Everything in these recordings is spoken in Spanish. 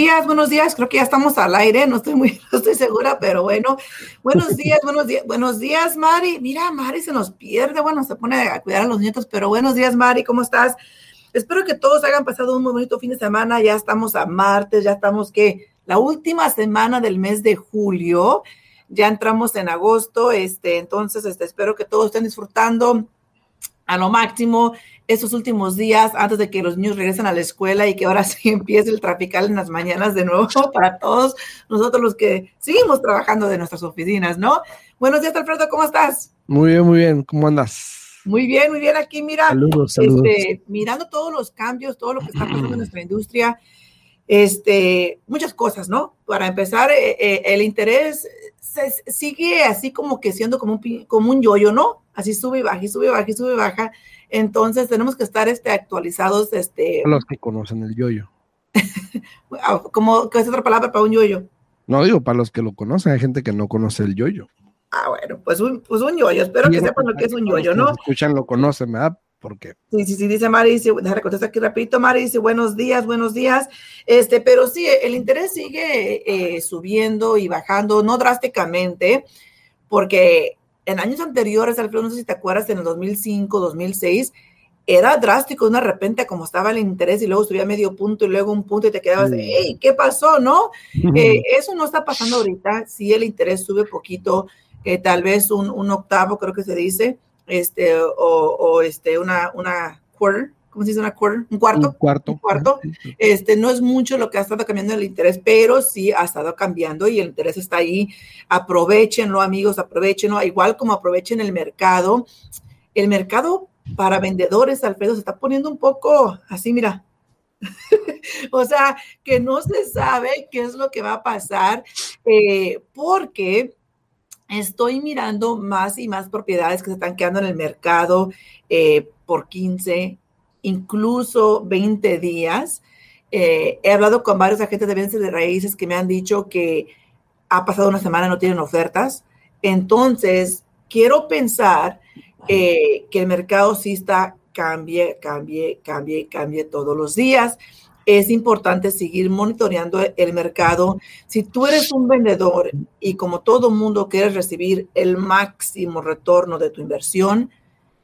días, buenos días. Creo que ya estamos al aire, no estoy muy, no estoy segura, pero bueno. Buenos días, buenos días, buenos días, Mari. Mira, Mari se nos pierde, bueno, se pone a cuidar a los nietos, pero buenos días, Mari, ¿cómo estás? Espero que todos hayan pasado un muy bonito fin de semana. Ya estamos a martes, ya estamos que la última semana del mes de julio. Ya entramos en agosto, este, entonces este, espero que todos estén disfrutando a lo máximo estos últimos días antes de que los niños regresen a la escuela y que ahora sí empiece el trafical en las mañanas de nuevo para todos nosotros los que seguimos trabajando de nuestras oficinas, ¿no? Buenos días, Alfredo, ¿cómo estás? Muy bien, muy bien, ¿cómo andas? Muy bien, muy bien, aquí mira, saludos, saludos. Este, mirando todos los cambios, todo lo que está pasando en nuestra industria, este, muchas cosas, ¿no? Para empezar, eh, eh, el interés se, sigue así como que siendo como un, como un yoyo, ¿no? Así sube y baja, y sube y baja, y sube y baja. Entonces tenemos que estar este, actualizados. Este... Los que conocen el yoyo. Ah, ¿Cómo, ¿Qué es otra palabra para un yoyo? No digo, para los que lo conocen, hay gente que no conoce el yoyo. Ah, bueno, pues un, pues un yoyo. Espero que sepan lo que es un yoyo, ¿no? escuchan, lo conocen, ¿verdad? Porque... Sí, sí, sí, dice Mari, dice, déjame contestar aquí rapidito, Mari dice, buenos días, buenos días, este, pero sí, el interés sigue eh, subiendo y bajando, no drásticamente, porque en años anteriores, Alfredo, no sé si te acuerdas, en el 2005, 2006, era drástico, de una repente como estaba el interés y luego subía medio punto y luego un punto y te quedabas, hey, ¿qué pasó? ¿No? Eh, eso no está pasando ahorita, sí el interés sube poquito, eh, tal vez un, un octavo, creo que se dice, este, o, o este, una, una quarter, ¿cómo se dice una quarter? Un cuarto. Un cuarto. Un cuarto. Este, no es mucho lo que ha estado cambiando el interés, pero sí ha estado cambiando y el interés está ahí. Aprovechenlo, amigos, aprovechenlo, igual como aprovechen el mercado. El mercado para vendedores, Alfredo, se está poniendo un poco así, mira. o sea, que no se sabe qué es lo que va a pasar, eh, porque estoy mirando más y más propiedades que se están quedando en el mercado eh, por 15, incluso 20 días. Eh, he hablado con varios agentes de bienes de raíces que me han dicho que ha pasado una semana y no tienen ofertas. Entonces, quiero pensar eh, que el mercado sí está cambie, cambie, cambie, cambie todos los días es importante seguir monitoreando el mercado. Si tú eres un vendedor y como todo mundo quieres recibir el máximo retorno de tu inversión,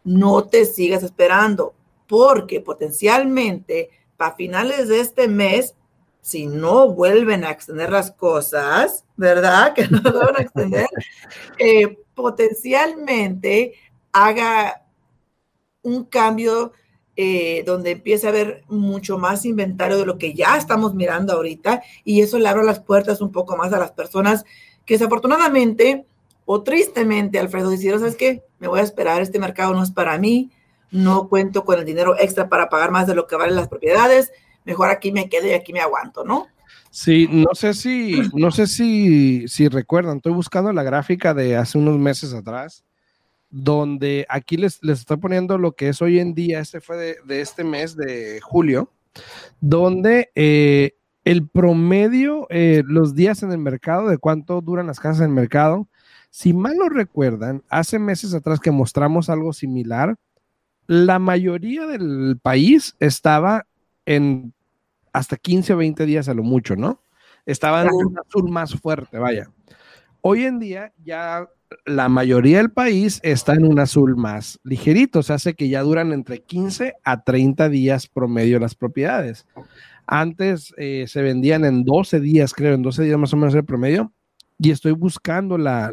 no te sigas esperando, porque potencialmente para finales de este mes, si no vuelven a extender las cosas, ¿verdad? Que no van a extender, eh, potencialmente haga un cambio eh, donde empieza a haber mucho más inventario de lo que ya estamos mirando ahorita y eso le abre las puertas un poco más a las personas que desafortunadamente o tristemente, Alfredo, dijeron, ¿sabes qué? Me voy a esperar, este mercado no es para mí, no cuento con el dinero extra para pagar más de lo que valen las propiedades, mejor aquí me quedo y aquí me aguanto, ¿no? Sí, no sé si, no sé si, si recuerdan, estoy buscando la gráfica de hace unos meses atrás donde aquí les, les estoy poniendo lo que es hoy en día, este fue de, este mes de julio, donde eh, el promedio, eh, los días en el mercado, de cuánto duran las casas en el mercado, si mal no recuerdan, hace meses atrás que mostramos algo similar, la mayoría del país estaba en hasta 15 o 20 días a lo mucho, ¿no? Estaba en un azul más fuerte, vaya. Hoy en día ya la mayoría del país está en un azul más ligerito, se hace que ya duran entre 15 a 30 días promedio las propiedades. Antes eh, se vendían en 12 días, creo, en 12 días más o menos el promedio, y estoy buscando la,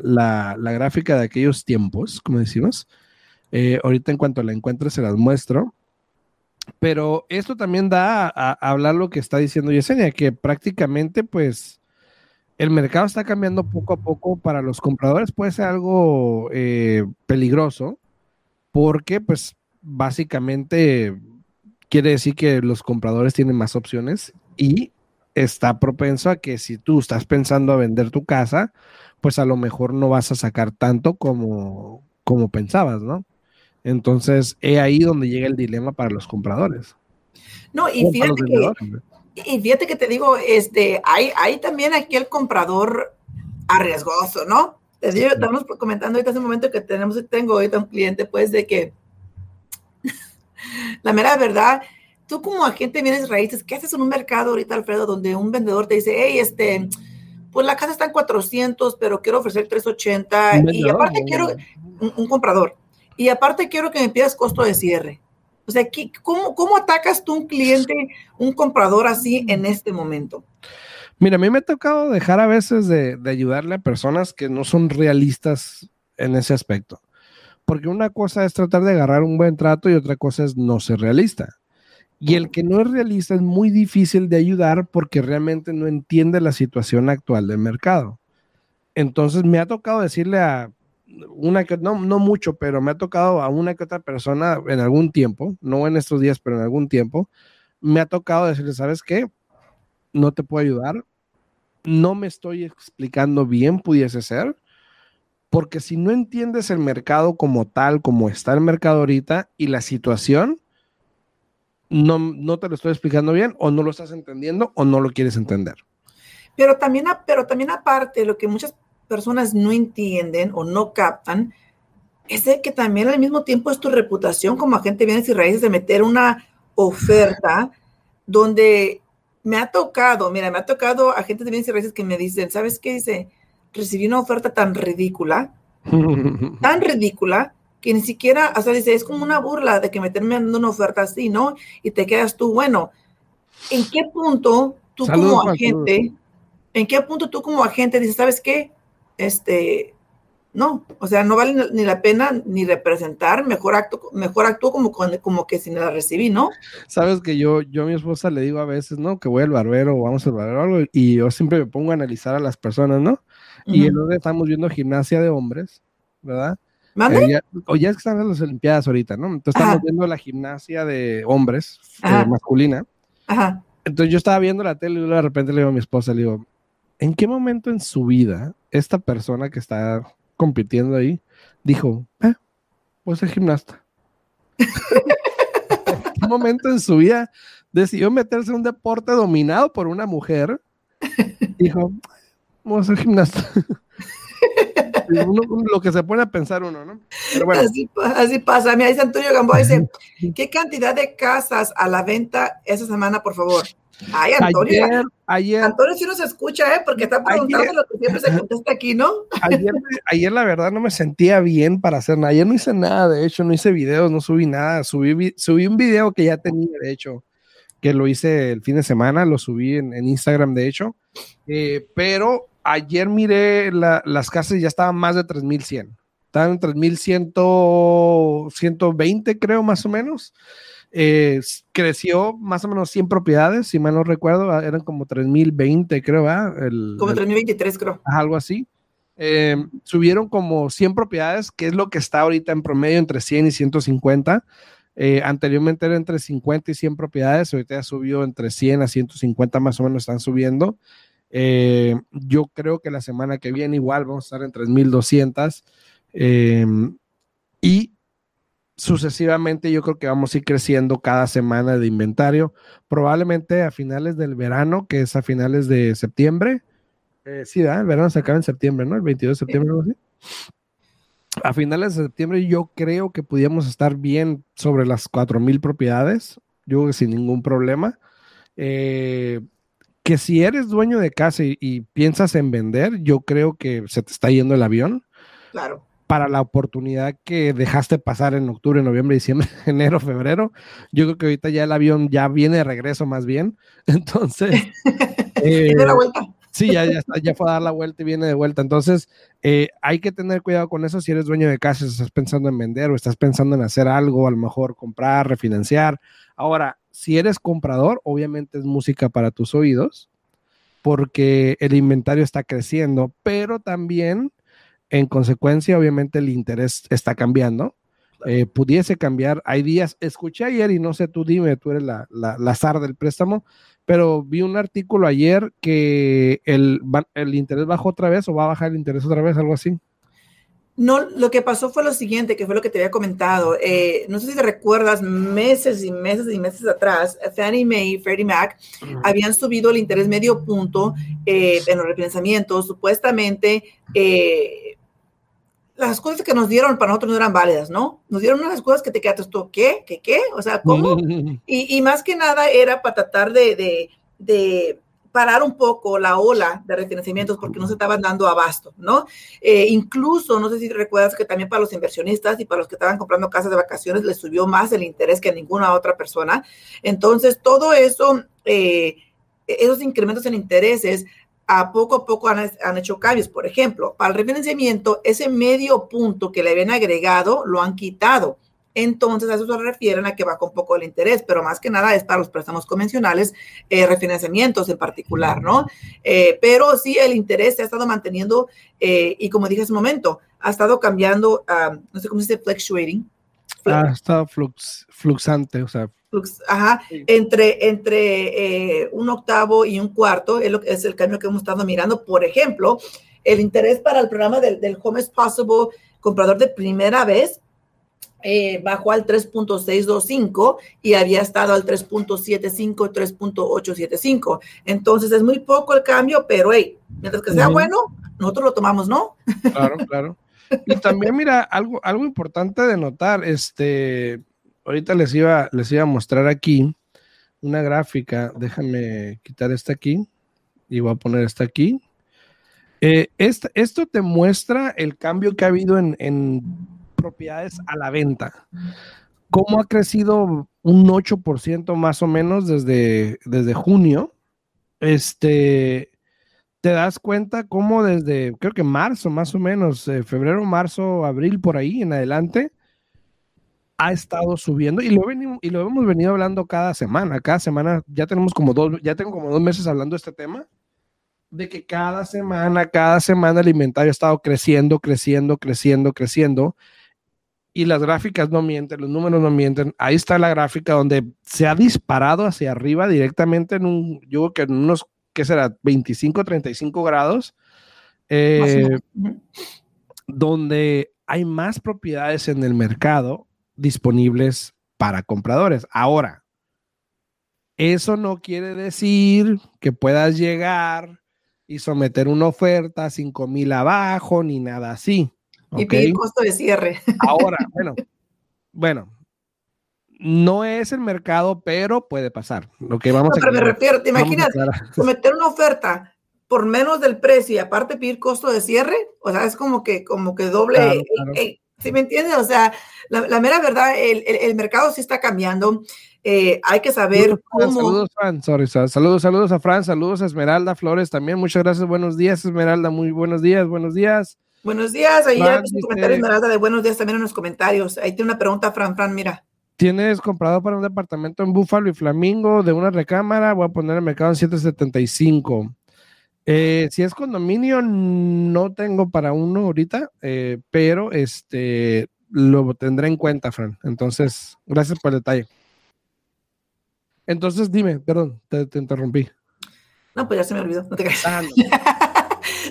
gráfica de aquellos tiempos, como decimos. Eh, ahorita en cuanto la encuentre se las muestro. Pero esto también da a, hablar lo que está diciendo Yesenia, que prácticamente pues el mercado está cambiando poco a poco para los compradores, puede ser algo eh, peligroso, porque pues básicamente quiere decir que los compradores tienen más opciones y está propenso a que si tú estás pensando a vender tu casa, pues a lo mejor no vas a sacar tanto como, como pensabas, ¿no? Entonces, es ahí donde llega el dilema para los compradores. No, y fíjate que, y fíjate que te digo, este, hay, hay también aquí el comprador arriesgoso, ¿no? Te digo, estamos comentando ahorita hace un momento que tenemos, tengo ahorita un cliente, pues, de que La mera verdad, tú como agente vienes raíces, ¿qué haces en un mercado ahorita, Alfredo, donde un vendedor te dice, hey, este, pues la casa está en 400, pero quiero ofrecer 380 y aparte quiero un, comprador y aparte quiero que me pidas costo de cierre. O sea, ¿cómo, ¿cómo atacas tú un cliente, un comprador así en este momento? Mira, a mí me ha tocado dejar a veces de, de ayudarle a personas que no son realistas en ese aspecto. Porque una cosa es tratar de agarrar un buen trato y otra cosa es no ser realista. Y el que no es realista es muy difícil de ayudar porque realmente no entiende la situación actual del mercado. Entonces me ha tocado decirle a una que, no, no mucho, pero me ha tocado a una que otra persona en algún tiempo, no en estos días, pero en algún tiempo, me ha tocado decirle, ¿sabes qué? No te puedo ayudar, no me estoy explicando bien, pudiese ser, porque si no entiendes el mercado como tal, como está el mercado ahorita y la situación, no, no te lo estoy explicando bien o no lo estás entendiendo o no lo quieres entender. Pero también, pero también aparte, lo que muchas personas no entienden o no captan es de que también al mismo tiempo es tu reputación como agente de bienes y raíces de meter una oferta donde me ha tocado, mira, me ha tocado agentes de bienes y raíces que me dicen, ¿sabes qué? Dice, recibí una oferta tan ridícula, tan ridícula, que ni siquiera, o sea, dice, es como una burla de que me estén dando una oferta así, ¿no? Y te quedas tú, bueno, ¿en qué punto tú como agente, en qué punto tú como agente dices, ¿sabes qué? Este, no, o sea, no vale ni la pena ni representar, mejor acto, mejor actúo como, como que si me la recibí, ¿no? Sabes que yo, yo a mi esposa le digo a veces, ¿no? Que voy al barbero o vamos al barbero y yo siempre me pongo a analizar a las personas, ¿no? Y el otro estamos viendo gimnasia de hombres, ¿verdad? ¿Mande? o ya es que están en las Olimpiadas ahorita, ¿no? Entonces estamos viendo la gimnasia de hombres, eh, masculina. Ajá. Entonces yo estaba viendo la tele y de repente le digo a mi esposa, le digo, ¿en qué momento en su vida esta persona que está compitiendo ahí dijo, eh, pues ser gimnasta? ¿En qué momento en su vida decidió meterse en un deporte dominado por una mujer? Dijo, voy a ser gimnasta. lo que se pone a pensar uno, ¿no? Pero bueno. Así, pasa. Mira, dice Antonio Gamboa, dice, ¿qué cantidad de casas a la venta esa semana, por favor? Ay, Antonio. Ayer, ayer, Antonio sí nos escucha, ¿eh? Porque está preguntando lo que siempre se contesta aquí, ¿no? Ayer, ayer, la verdad, no me sentía bien para hacer nada. Ayer no hice nada, de hecho, no hice videos, no subí nada. Subí, subí un video que ya tenía, de hecho, que lo hice el fin de semana, lo subí en, Instagram, de hecho. Eh, pero ayer miré las casas y ya estaban más de 3100. Estaban en 3100, creo, más o menos. Eh, creció más o menos 100 propiedades, si mal no recuerdo, ah, eran como 3020, creo, ¿verdad? El, como 3023, creo. Algo así. Eh, subieron como 100 propiedades, que es lo que está ahorita en promedio entre 100 y 150. Eh, anteriormente era entre 50 y 100 propiedades, ahorita ya subió entre 100 a 150 más o menos están subiendo. Eh, yo creo que la semana que viene igual vamos a estar en 3.200 eh, y sucesivamente yo creo que vamos a ir creciendo cada semana de inventario, probablemente a finales del verano, que es a finales de septiembre. Eh, sí, el verano se acaba en septiembre, ¿no? El 22 de septiembre. A finales de septiembre yo creo que pudiéramos estar bien sobre las 4.000 propiedades, yo creo que sin ningún problema. Eh, que si eres dueño de casa y, piensas en vender, yo creo que se te está yendo el avión. Claro. Para la oportunidad que dejaste pasar en octubre, noviembre, diciembre, enero, febrero, yo creo que ahorita ya el avión ya viene de regreso más bien. Entonces. eh, la vuelta. Sí, ya, ya, ya fue a dar la vuelta y viene de vuelta. Entonces, eh, hay que tener cuidado con eso si eres dueño de casa, si estás pensando en vender o estás pensando en hacer algo, a lo mejor comprar, refinanciar. Ahora, si eres comprador, obviamente es música para tus oídos, porque el inventario está creciendo, pero también, en consecuencia, obviamente el interés está cambiando. Eh, pudiese cambiar. Hay días, escuché ayer y no sé, tú dime, tú eres la, la, SAR del préstamo, pero vi un artículo ayer que el, el interés bajó otra vez o va a bajar el interés otra vez, algo así. No, lo que pasó fue lo siguiente, que fue lo que te había comentado. Eh, no sé si te recuerdas, meses y meses y meses atrás, Fannie Mae y Freddie Mac habían subido el interés medio punto eh, en los refinanciamientos. Supuestamente, eh, las cosas que nos dieron para nosotros no eran válidas, ¿no? Nos dieron unas cosas que te quedaste tú, ¿qué? ¿Qué? ¿Qué? O sea, ¿cómo? y, y, más que nada era para tratar de, de, de parar un poco la ola de refinanciamientos porque no se estaban dando abasto, ¿no? Eh, incluso, no sé si recuerdas que también para los inversionistas y para los que estaban comprando casas de vacaciones les subió más el interés que a ninguna otra persona. Entonces, todo eso, eh, esos incrementos en intereses, a poco a poco han, hecho cambios. Por ejemplo, para el refinanciamiento, ese medio punto que le habían agregado lo han quitado. Entonces, a eso se refieren a que baja un poco el interés, pero más que nada es para los préstamos convencionales, eh, refinanciamientos en particular, ¿no? Eh, pero sí, el interés se ha estado manteniendo eh, y como dije hace un momento, ha estado cambiando, uh, no sé cómo se dice, fluctuating. Ha estado flux, fluxante, o sea. Flux, ajá, sí. entre, entre eh, un octavo y un cuarto es, lo, es el cambio que hemos estado mirando. Por ejemplo, el interés para el programa del, del Home is Possible comprador de primera vez eh, bajó al 3.625 y había estado al 3.75, 3.875. Entonces es muy poco el cambio, pero hey, mientras que sea uh -huh. bueno, nosotros lo tomamos, ¿no? Claro, claro. Y también, mira, algo, algo importante de notar, este, ahorita les iba, les iba a mostrar aquí una gráfica, déjame quitar esta aquí y voy a poner esta aquí. Eh, esta, esto te muestra el cambio que ha habido en, en propiedades a la venta. ¿Cómo ha crecido un 8% más o menos desde, desde junio? Este, te das cuenta cómo desde, creo que marzo más o menos, eh, febrero, marzo, abril, por ahí en adelante, ha estado subiendo y lo, venimos, y lo hemos venido hablando cada semana. Cada semana ya tenemos como dos, ya tengo como dos meses hablando de este tema de que cada semana, cada semana el inventario ha estado creciendo, creciendo, creciendo, creciendo y las gráficas no mienten, los números no mienten. Ahí está la gráfica donde se ha disparado hacia arriba directamente en un, yo creo que en unos, ¿qué será? 25, 35 grados, eh, donde hay más propiedades en el mercado disponibles para compradores. Ahora, eso no quiere decir que puedas llegar y someter una oferta a 5 mil abajo ni nada así. Y pedir costo de cierre. Ahora, bueno, bueno, no es el mercado, pero puede pasar. Lo que vamos no, pero a me refiero, ¿te imaginas someter una oferta por menos del precio y aparte pedir costo de cierre? O sea, es como que, como que doble. Claro, claro. ¿Sí me entiendes? O sea, la, la mera verdad, el, el, el, mercado sí está cambiando. Eh, hay que saber saludos, cómo. Saludos, Fran. Sorry, saludos, saludos a Fran, saludos a Esmeralda Flores también. Muchas gracias. Buenos días, Esmeralda. Muy buenos días, buenos días. Buenos días, ahí ya un comentario Esmeralda de buenos días también en los comentarios. Ahí tiene una pregunta, Fran, Fran, mira. Tienes comprado para un departamento en Búfalo y Flamingo de una recámara, voy a poner el mercado en 775. Eh, si es condominio, no tengo para uno ahorita, eh, pero este lo tendré en cuenta, Fran. Entonces, gracias por el detalle. Entonces, dime, perdón, te, te interrumpí. No, pues ya se me olvidó, no te creas. Ah, no.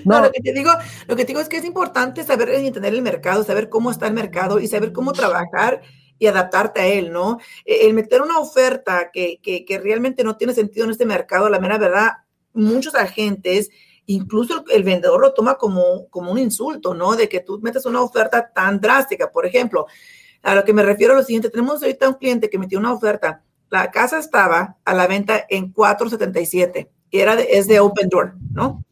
No, no, lo que te digo, lo que te digo es que es importante saber entender el mercado, saber cómo está el mercado y saber cómo trabajar y adaptarte a él, ¿no? E, el meter una oferta que, que, que realmente no tiene sentido en este mercado, la mera verdad, muchos agentes, incluso el, el, vendedor lo toma como, como un insulto, ¿no? De que tú metes una oferta tan drástica. Por ejemplo, a lo que me refiero a lo siguiente, tenemos ahorita un cliente que metió una oferta. La casa estaba a la venta en 477 y era de, es de Open Door, ¿no?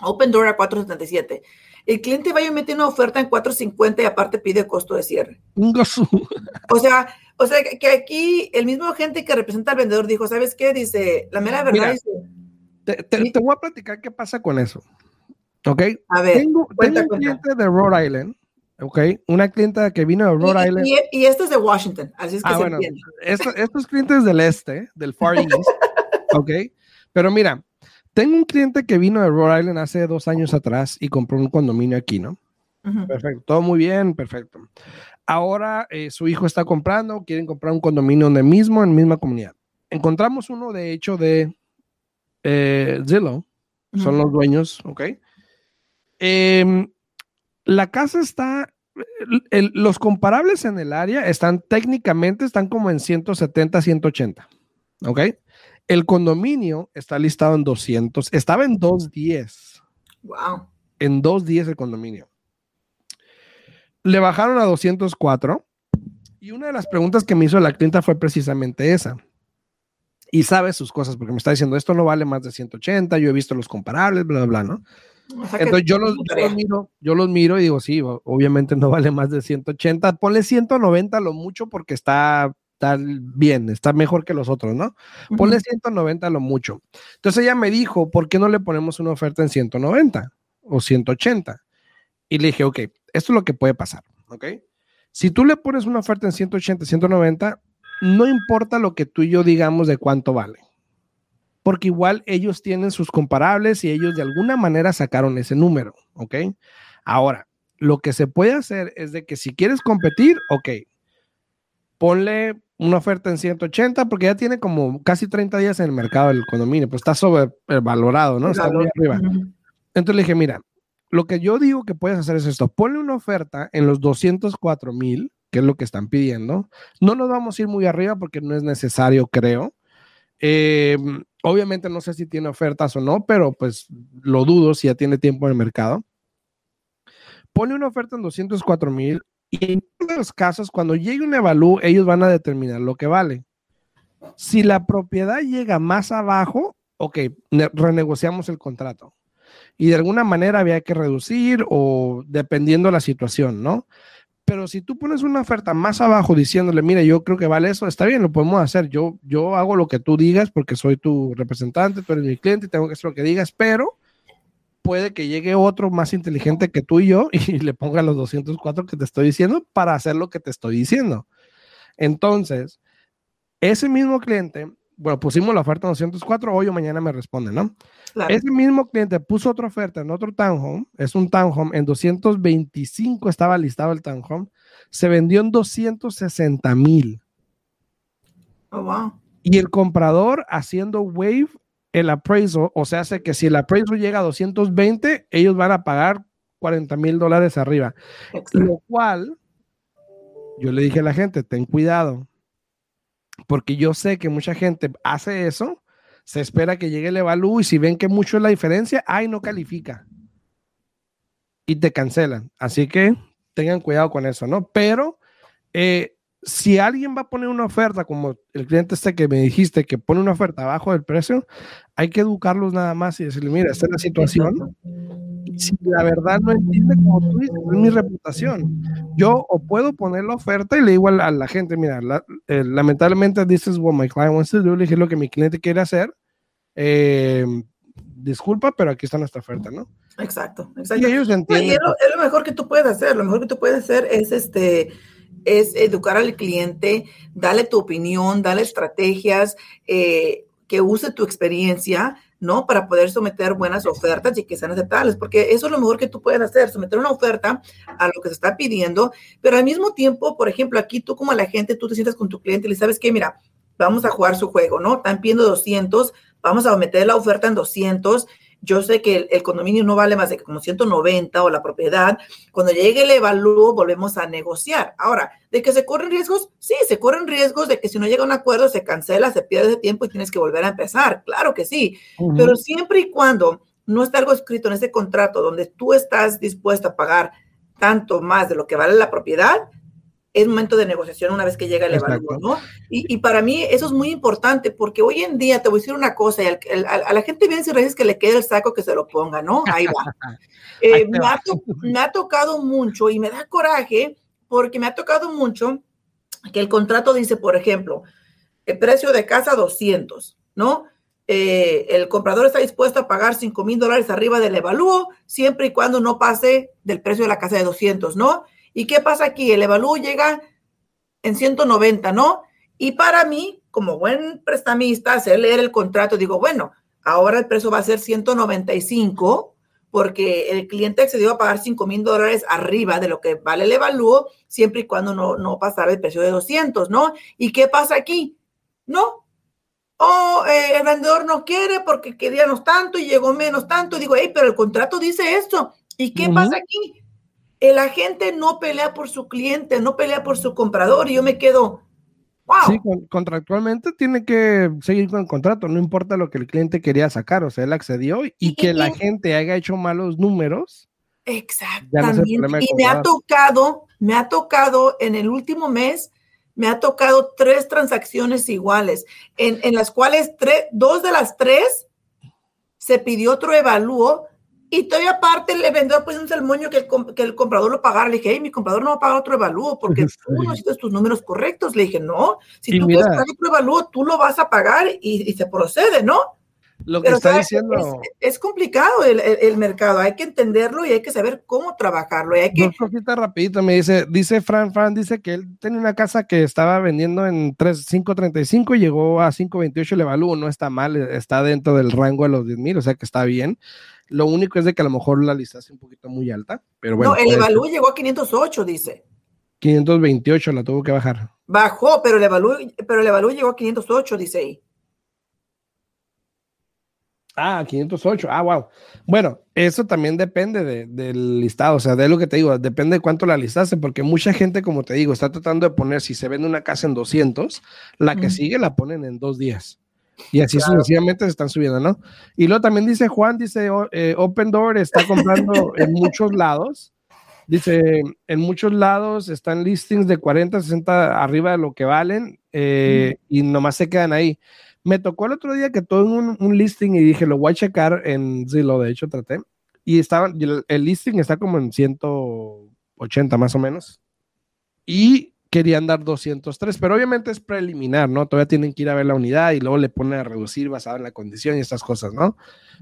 Open Door a 477. El cliente va y mete una oferta en 450 y aparte pide costo de cierre. o sea, o sea que aquí el mismo agente que representa al vendedor dijo, ¿sabes qué? Dice, la mera verdad Mira, dice, te, te, te, voy a platicar qué pasa con eso. ¿Ok? A ver, tengo, cuenta, tengo un cliente cuenta. de Rhode Island. Ok, una clienta que vino de Rhode y, Island. Y, y, esto es de Washington, así es que ah, se bueno, entiende. Esto, estos clientes del este, del Far East, ok, pero mira, tengo un cliente que vino de Rhode Island hace dos años atrás y compró un condominio aquí, ¿no? Uh -huh. Perfecto, todo muy bien, perfecto. Ahora eh, su hijo está comprando, quieren comprar un condominio donde mismo, en misma comunidad. Encontramos uno, de hecho, de eh, Zillow, uh -huh. son los dueños, ¿ok? Eh, la casa está, el, los comparables en el área están técnicamente, están como en 170, 180, ¿ok? El condominio está listado en 200, estaba en 210. Wow. En 210 el condominio. le bajaron a 204 y una de las preguntas que me hizo la clienta fue precisamente esa. Y sabe sus cosas porque me está diciendo, esto no vale más de 180, yo he visto los comparables, bla, bla, bla, ¿no? Entonces yo los, miro, yo los miro y digo, sí, obviamente no vale más de 180, ponle 190 lo mucho porque está, está bien, está mejor que los otros, ¿no? Ponle 190 lo mucho. Entonces ella me dijo, ¿por qué no le ponemos una oferta en 190 o 180? Y le dije, ok, esto es lo que puede pasar, ¿ok? Si tú le pones una oferta en 180, 190, no importa lo que tú y yo digamos de cuánto vale porque igual ellos tienen sus comparables y ellos de alguna manera sacaron ese número, ¿ok? Ahora, lo que se puede hacer es de que si quieres competir, ok, ponle una oferta en 180 porque ya tiene como casi 30 días en el mercado del condominio, pues está sobrevalorado, ¿no? Está muy arriba. Entonces le dije, mira, lo que yo digo que puedes hacer es esto, ponle una oferta en los 204 mil, que es lo que están pidiendo. No nos vamos a ir muy arriba porque no es necesario, creo. Eh, Obviamente no sé si tiene ofertas o no, pero pues lo dudo si ya tiene tiempo en el mercado. Pone una oferta en 204 mil y en todos los casos, cuando llegue un evalú, ellos van a determinar lo que vale. Si la propiedad llega más abajo, ok, renegociamos el contrato. Y de alguna manera había que reducir o dependiendo la situación, ¿no? Pero si tú pones una oferta más abajo diciéndole, mira, yo creo que vale eso, está bien, lo podemos hacer. Yo, yo hago lo que tú digas porque soy tu representante, tú eres mi cliente y tengo que hacer lo que digas, pero puede que llegue otro más inteligente que tú y yo y le ponga los 204 que te estoy diciendo para hacer lo que te estoy diciendo. Entonces, ese mismo cliente bueno, pusimos la oferta en 204, hoy o mañana me responde, ¿no? Ese mismo cliente puso otra oferta en otro townhome, es un townhome, en 225 estaba listado el townhome, se vendió en 260 mil. Oh, wow. Y el comprador haciendo wave el appraisal, o sea, hace que si el appraisal llega a 220, ellos van a pagar 40 mil dólares arriba. Lo cual, yo le dije a la gente, ten cuidado, porque yo sé que mucha gente hace eso, se espera que llegue el evalú y si ven que mucho es la diferencia, ay, no califica. Y te cancelan. Así que tengan cuidado con eso, ¿no? Pero eh, si alguien va a poner una oferta, como el cliente este que me dijiste, que pone una oferta abajo del precio, hay que educarlos nada más y decirle, mira, esta es la situación si la verdad no entiende como tú dices, es mi reputación. Yo o puedo poner la oferta y le digo a la, gente, mira, eh, lamentablemente this is what my client wants to do, le dije lo que mi cliente quiere hacer. Eh, disculpa, pero aquí está nuestra oferta, ¿no? Exacto, exacto. Y ellos entienden. es, lo, mejor que tú puedes hacer, lo mejor que tú puedes hacer es este es educar al cliente, dale tu opinión, dale estrategias, eh, que use tu experiencia, ¿no? Para poder someter buenas ofertas y que sean aceptables, porque eso es lo mejor que tú puedes hacer, someter una oferta a lo que se está pidiendo, pero al mismo tiempo, por ejemplo, aquí tú como la gente, tú te sientas con tu cliente y le sabes que, mira, vamos a jugar su juego, ¿no? Están pidiendo 200, vamos a meter la oferta en 200 yo sé que el, condominio no vale más de como 190 o la propiedad. Cuando llegue el evalúo, volvemos a negociar. Ahora, ¿de que se corren riesgos? Sí, se corren riesgos de que si no llega a un acuerdo, se cancela, se pierde ese tiempo y tienes que volver a empezar. Claro que sí. Pero siempre y cuando no está algo escrito en ese contrato donde tú estás dispuesto a pagar tanto más de lo que vale la propiedad, es momento de negociación una vez que llega el evalúo, ¿no? Y, para mí eso es muy importante porque hoy en día te voy a decir una cosa, y a, la gente viene si dices que le quede el saco que se lo ponga, ¿no? Ahí va. Eh, me, ha me, ha tocado mucho y me da coraje porque me ha tocado mucho que el contrato dice, por ejemplo, el precio de casa 200, ¿no? Eh, el comprador está dispuesto a pagar 5 mil dólares arriba del evalúo siempre y cuando no pase del precio de la casa de 200, ¿no? ¿Y qué pasa aquí? El evalúo llega en 190, ¿no? Y para mí, como buen prestamista, hacer leer el contrato, digo, bueno, ahora el precio va a ser 195 porque el cliente accedió a pagar 5 mil dólares arriba de lo que vale el evalúo, siempre y cuando no, no pasara el precio de 200, ¿no? ¿Y qué pasa aquí? No. O eh, el vendedor no quiere porque queríamos tanto y llegó menos tanto. Digo, hey, pero el contrato dice esto. ¿Y qué pasa aquí? El agente no pelea por su cliente, no pelea por su comprador y yo me quedo, wow. Sí, contractualmente tiene que seguir con el contrato, no importa lo que el cliente quería sacar, o sea, él accedió y, que la gente haya hecho malos números. Exactamente. y me ha tocado, me ha tocado en el último mes, me ha tocado tres transacciones iguales, en, en las cuales tres, dos de las tres se pidió otro evalúo y todavía aparte el vendedor pues un moño que el, que el comprador lo pagara. Le dije, hey, mi comprador no va a pagar otro evalúo porque tú no necesitas tus números correctos. Le dije, no, si tú quieres pagar otro evalúo, tú lo vas a pagar y, y se procede, ¿no? Lo que está diciendo. Es, complicado el, el, mercado, hay que entenderlo y hay que saber cómo trabajarlo. Y hay que... Dos cositas rapidito, me dice, dice Fran, Fran dice que él tenía una casa que estaba vendiendo en 5.35 y llegó a 5.28 el evalúo, no está mal, está dentro del rango de los 10 mil, o sea que está bien. Lo único es de que a lo mejor la lista es un poquito muy alta, pero bueno. No, el evalúo llegó a 508, dice. 528 la tuvo que bajar. Bajó, pero el evalúo, pero el evalúo llegó a 508, dice ahí. Ah, 508. Ah, wow. Bueno, eso también depende de, del listado, o sea, de lo que te digo, depende de cuánto la listaste, porque mucha gente, como te digo, está tratando de poner, si se vende una casa en 200, la que sigue la ponen en dos días. Y así sucesivamente se están subiendo, ¿no? Y luego también dice Juan, dice eh, Open Door está comprando en muchos lados. Dice, en muchos lados están listings de 40, 60 arriba de lo que valen eh, y nomás se quedan ahí. Me tocó el otro día que tuve un, un listing y dije, lo voy a checar en Zillow, de hecho traté. Y estaba, el, listing está como en 180 más o menos. Y querían dar 203, pero obviamente es preliminar, ¿no? Todavía tienen que ir a ver la unidad y luego le ponen a reducir basado en la condición y estas cosas, ¿no?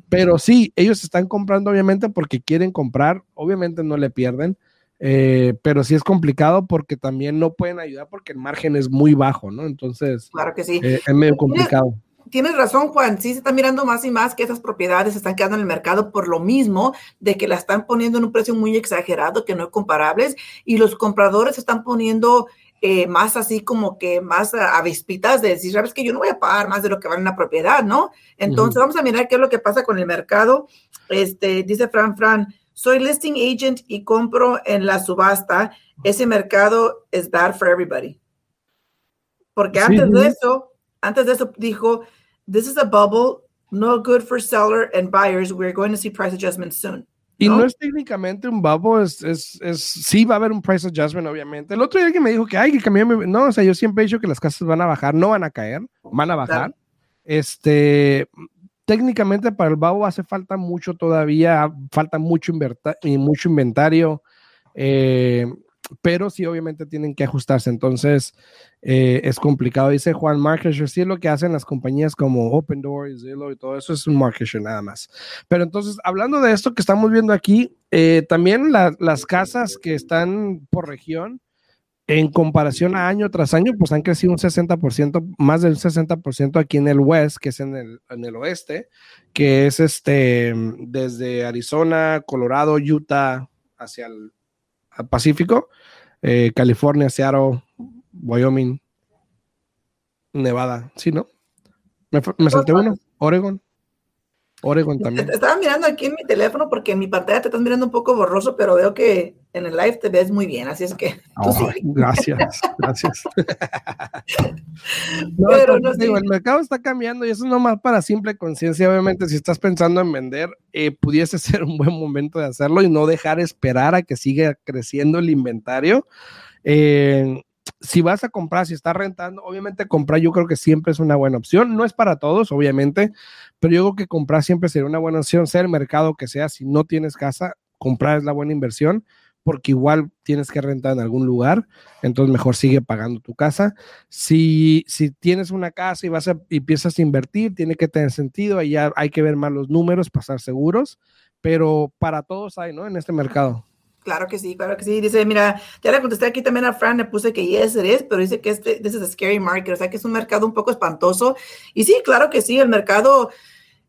Pero sí, ellos están comprando obviamente porque quieren comprar, obviamente no le pierden, eh, pero sí es complicado porque también no pueden ayudar porque el margen es muy bajo, ¿no? Entonces, claro que sí. Eh, es medio complicado. Tienes, razón, Juan. Sí, se está mirando más y más que esas propiedades están quedando en el mercado por lo mismo de que la están poniendo en un precio muy exagerado, que no es comparables, y los compradores están poniendo eh, más así como que más avispitas de decir, sabes que yo no voy a pagar más de lo que vale una propiedad, ¿no? Entonces, vamos a mirar qué es lo que pasa con el mercado. Este, dice Fran Fran, soy listing agent y compro en la subasta, ese mercado es bad for everybody. Porque antes de eso, antes de eso dijo, this is a bubble, no good for seller and buyers. We're going to see price adjustments soon. Y no, es técnicamente un bubble, es, es, es, sí va a haber un price adjustment, obviamente. El otro día que me dijo que hay que cambiar, no, o sea, yo siempre he dicho que las casas van a bajar, no van a caer, van a bajar. Este, técnicamente para el Babo hace falta mucho todavía, falta mucho, mucho inventario, eh, pero sí obviamente tienen que ajustarse, entonces eh, es complicado. Dice Juan Market sí es lo que hacen las compañías como Open Door, Zillow y todo eso es un market nada más. Pero entonces, hablando de esto que estamos viendo aquí, eh, también las casas que están por región, en comparación a año tras año, pues han crecido un 60%, más del 60% aquí en el West, que es en el, en el oeste, que es este, desde Arizona, Colorado, Utah, hacia el Pacífico, eh, California, Seattle, Wyoming, Nevada, ¿sí, no? Me, me salté uno, Oregon. Oregon también. Estaba mirando aquí en mi teléfono porque en mi pantalla te estás mirando un poco borroso, pero veo que en el live te ves muy bien, así es que. gracias, gracias. pero no, digo, el mercado está cambiando y eso no más para simple conciencia. Obviamente, si estás pensando en vender, eh, pudiese ser un buen momento de hacerlo y no dejar esperar a que siga creciendo el inventario. Eh, si vas a comprar, si estás rentando, obviamente comprar yo creo que siempre es una buena opción. No es para todos, obviamente, pero yo creo que comprar siempre sería una buena opción, sea el mercado que sea. Si no tienes casa, comprar es la buena inversión porque igual tienes que rentar en algún lugar, entonces mejor sigue pagando tu casa. Si, si tienes una casa y vas a, y empiezas a invertir, tiene que tener sentido, ahí ya hay que ver más los números, pasar seguros, pero para todos hay, ¿no? En este mercado. Claro que sí, claro que sí. Dice, mira, ya le contesté aquí también a Fran, le puse que yes it pero dice que este this is a scary market, o sea que es un mercado un poco espantoso. Y sí, claro que sí, el mercado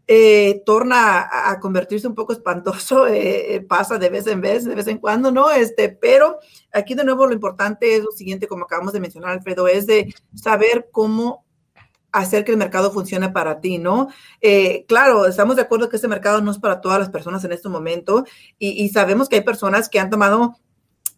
eh, torna a, convertirse un poco espantoso, eh, pasa de vez en vez, de vez en cuando, ¿no? Este, pero aquí de nuevo lo importante es lo siguiente, como acabamos de mencionar, Alfredo, es de saber cómo hacer que el mercado funcione para ti, ¿no? Eh, claro, estamos de acuerdo que este mercado no es para todas las personas en este momento y, sabemos que hay personas que han tomado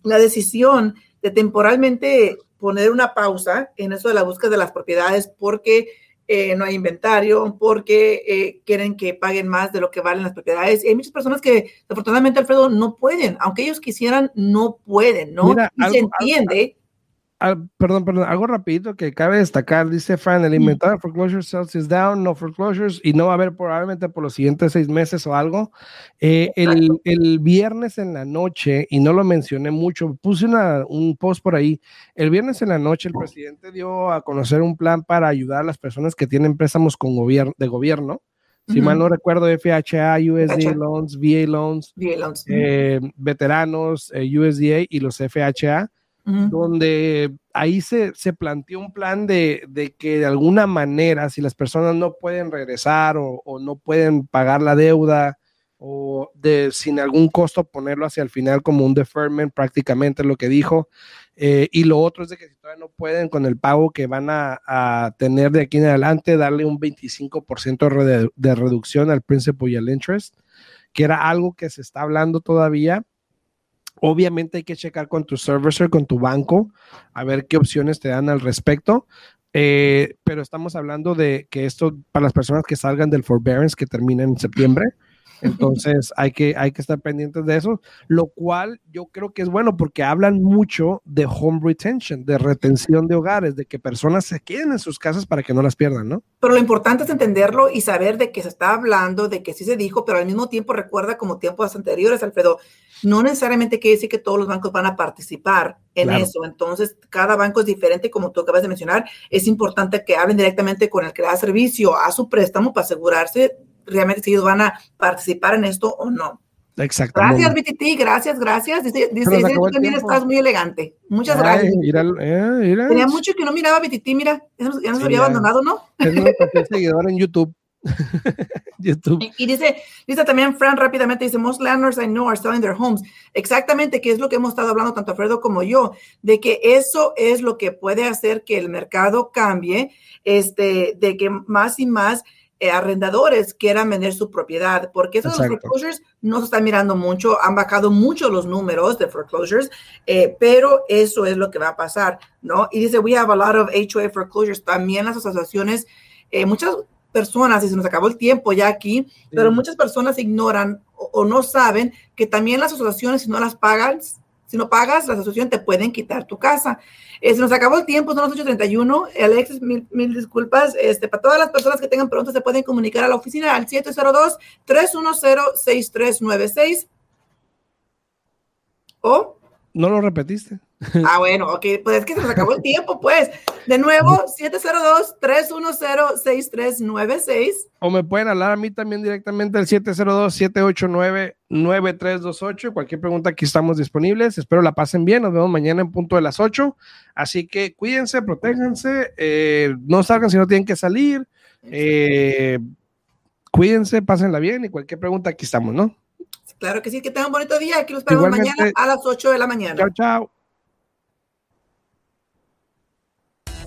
la decisión de temporalmente poner una pausa en eso de la búsqueda de las propiedades porque eh, no hay inventario, porque eh, quieren que paguen más de lo que valen las propiedades. Y hay muchas personas que, afortunadamente, Alfredo, no pueden, aunque ellos quisieran, no pueden, ¿no? y se entiende. Ah, perdón, perdón, algo rapidito que cabe destacar, dice Fran, el inventario de foreclosure sales is down, no foreclosures, y no va a haber probablemente por los siguientes seis meses o algo. Eh, el, el, viernes en la noche, y no lo mencioné mucho, puse una, un post por ahí, el viernes en la noche el presidente dio a conocer un plan para ayudar a las personas que tienen préstamos con gobierno, de gobierno, si mal no recuerdo, FHA, USDA loans, VA loans, eh, veteranos, eh, USDA y los FHA donde ahí se, se, planteó un plan de, de, que de alguna manera, si las personas no pueden regresar o, o, no pueden pagar la deuda o de sin algún costo ponerlo hacia el final como un deferment, prácticamente lo que dijo. Eh, y lo otro es de que si todavía no pueden con el pago que van a, a tener de aquí en adelante, darle un 25% de, de reducción al principal y al interest, que era algo que se está hablando todavía Obviamente hay que checar con tu servicer, con tu banco, a ver qué opciones te dan al respecto. Eh, pero estamos hablando de que esto para las personas que salgan del forbearance que termina en septiembre, entonces hay que, hay que estar pendientes de eso, lo cual yo creo que es bueno porque hablan mucho de home retention, de retención de hogares, de que personas se queden en sus casas para que no las pierdan, ¿no? Pero lo importante es entenderlo y saber de que se está hablando, de que sí se dijo, pero al mismo tiempo recuerda como tiempos anteriores, Alfredo, no necesariamente quiere decir que todos los bancos van a participar en eso. Entonces, cada banco es diferente, como tú acabas de mencionar. Es importante que hablen directamente con el que da servicio a su préstamo para asegurarse realmente si ellos van a participar en esto o no. Exacto. Gracias, BTT, gracias, gracias. Dice, dice, tú también estás muy elegante. Muchas gracias. Eh, Tenía mucho que no miraba BTT, mira, ya nos, había abandonado, ¿no? Es un seguidor en YouTube. YouTube. Y, dice, dice también Fran rápidamente, dice, most landlords I know are selling their homes. Exactamente, que es lo que hemos estado hablando tanto Alfredo como yo, de que eso es lo que puede hacer que el mercado cambie, este, de que más y más eh, arrendadores quieran vender su propiedad, porque esos foreclosures no se están mirando mucho, han bajado mucho los números de foreclosures, eh, pero eso es lo que va a pasar, ¿no? Y dice, we have a lot of HOA foreclosures, también las asociaciones, eh, muchas personas, y se nos acabó el tiempo ya aquí, pero muchas personas ignoran o, o, no saben que también las asociaciones, si no las pagan, si no pagas, la asociación te pueden quitar tu casa. Eh, se nos acabó el tiempo, son las 8.31. Alexis, mil, mil disculpas. Este, para todas las personas que tengan preguntas, se pueden comunicar a la oficina al 702-310-6396. O. No lo repetiste. Ah, bueno, ok, pues es que se nos acabó el tiempo, pues. De nuevo, 702-310-6396. O me pueden hablar a mí también directamente al 702-789-9328. Cualquier pregunta, aquí estamos disponibles. Espero la pasen bien. Nos vemos mañana en punto de las 8. Así que cuídense, protéjanse, eh, no salgan si no tienen que salir. Eh, cuídense, pásenla bien y cualquier pregunta, aquí estamos, ¿no? Claro que sí, que tengan un bonito día. Aquí los esperamos mañana a las 8 de la mañana. Chao, chao.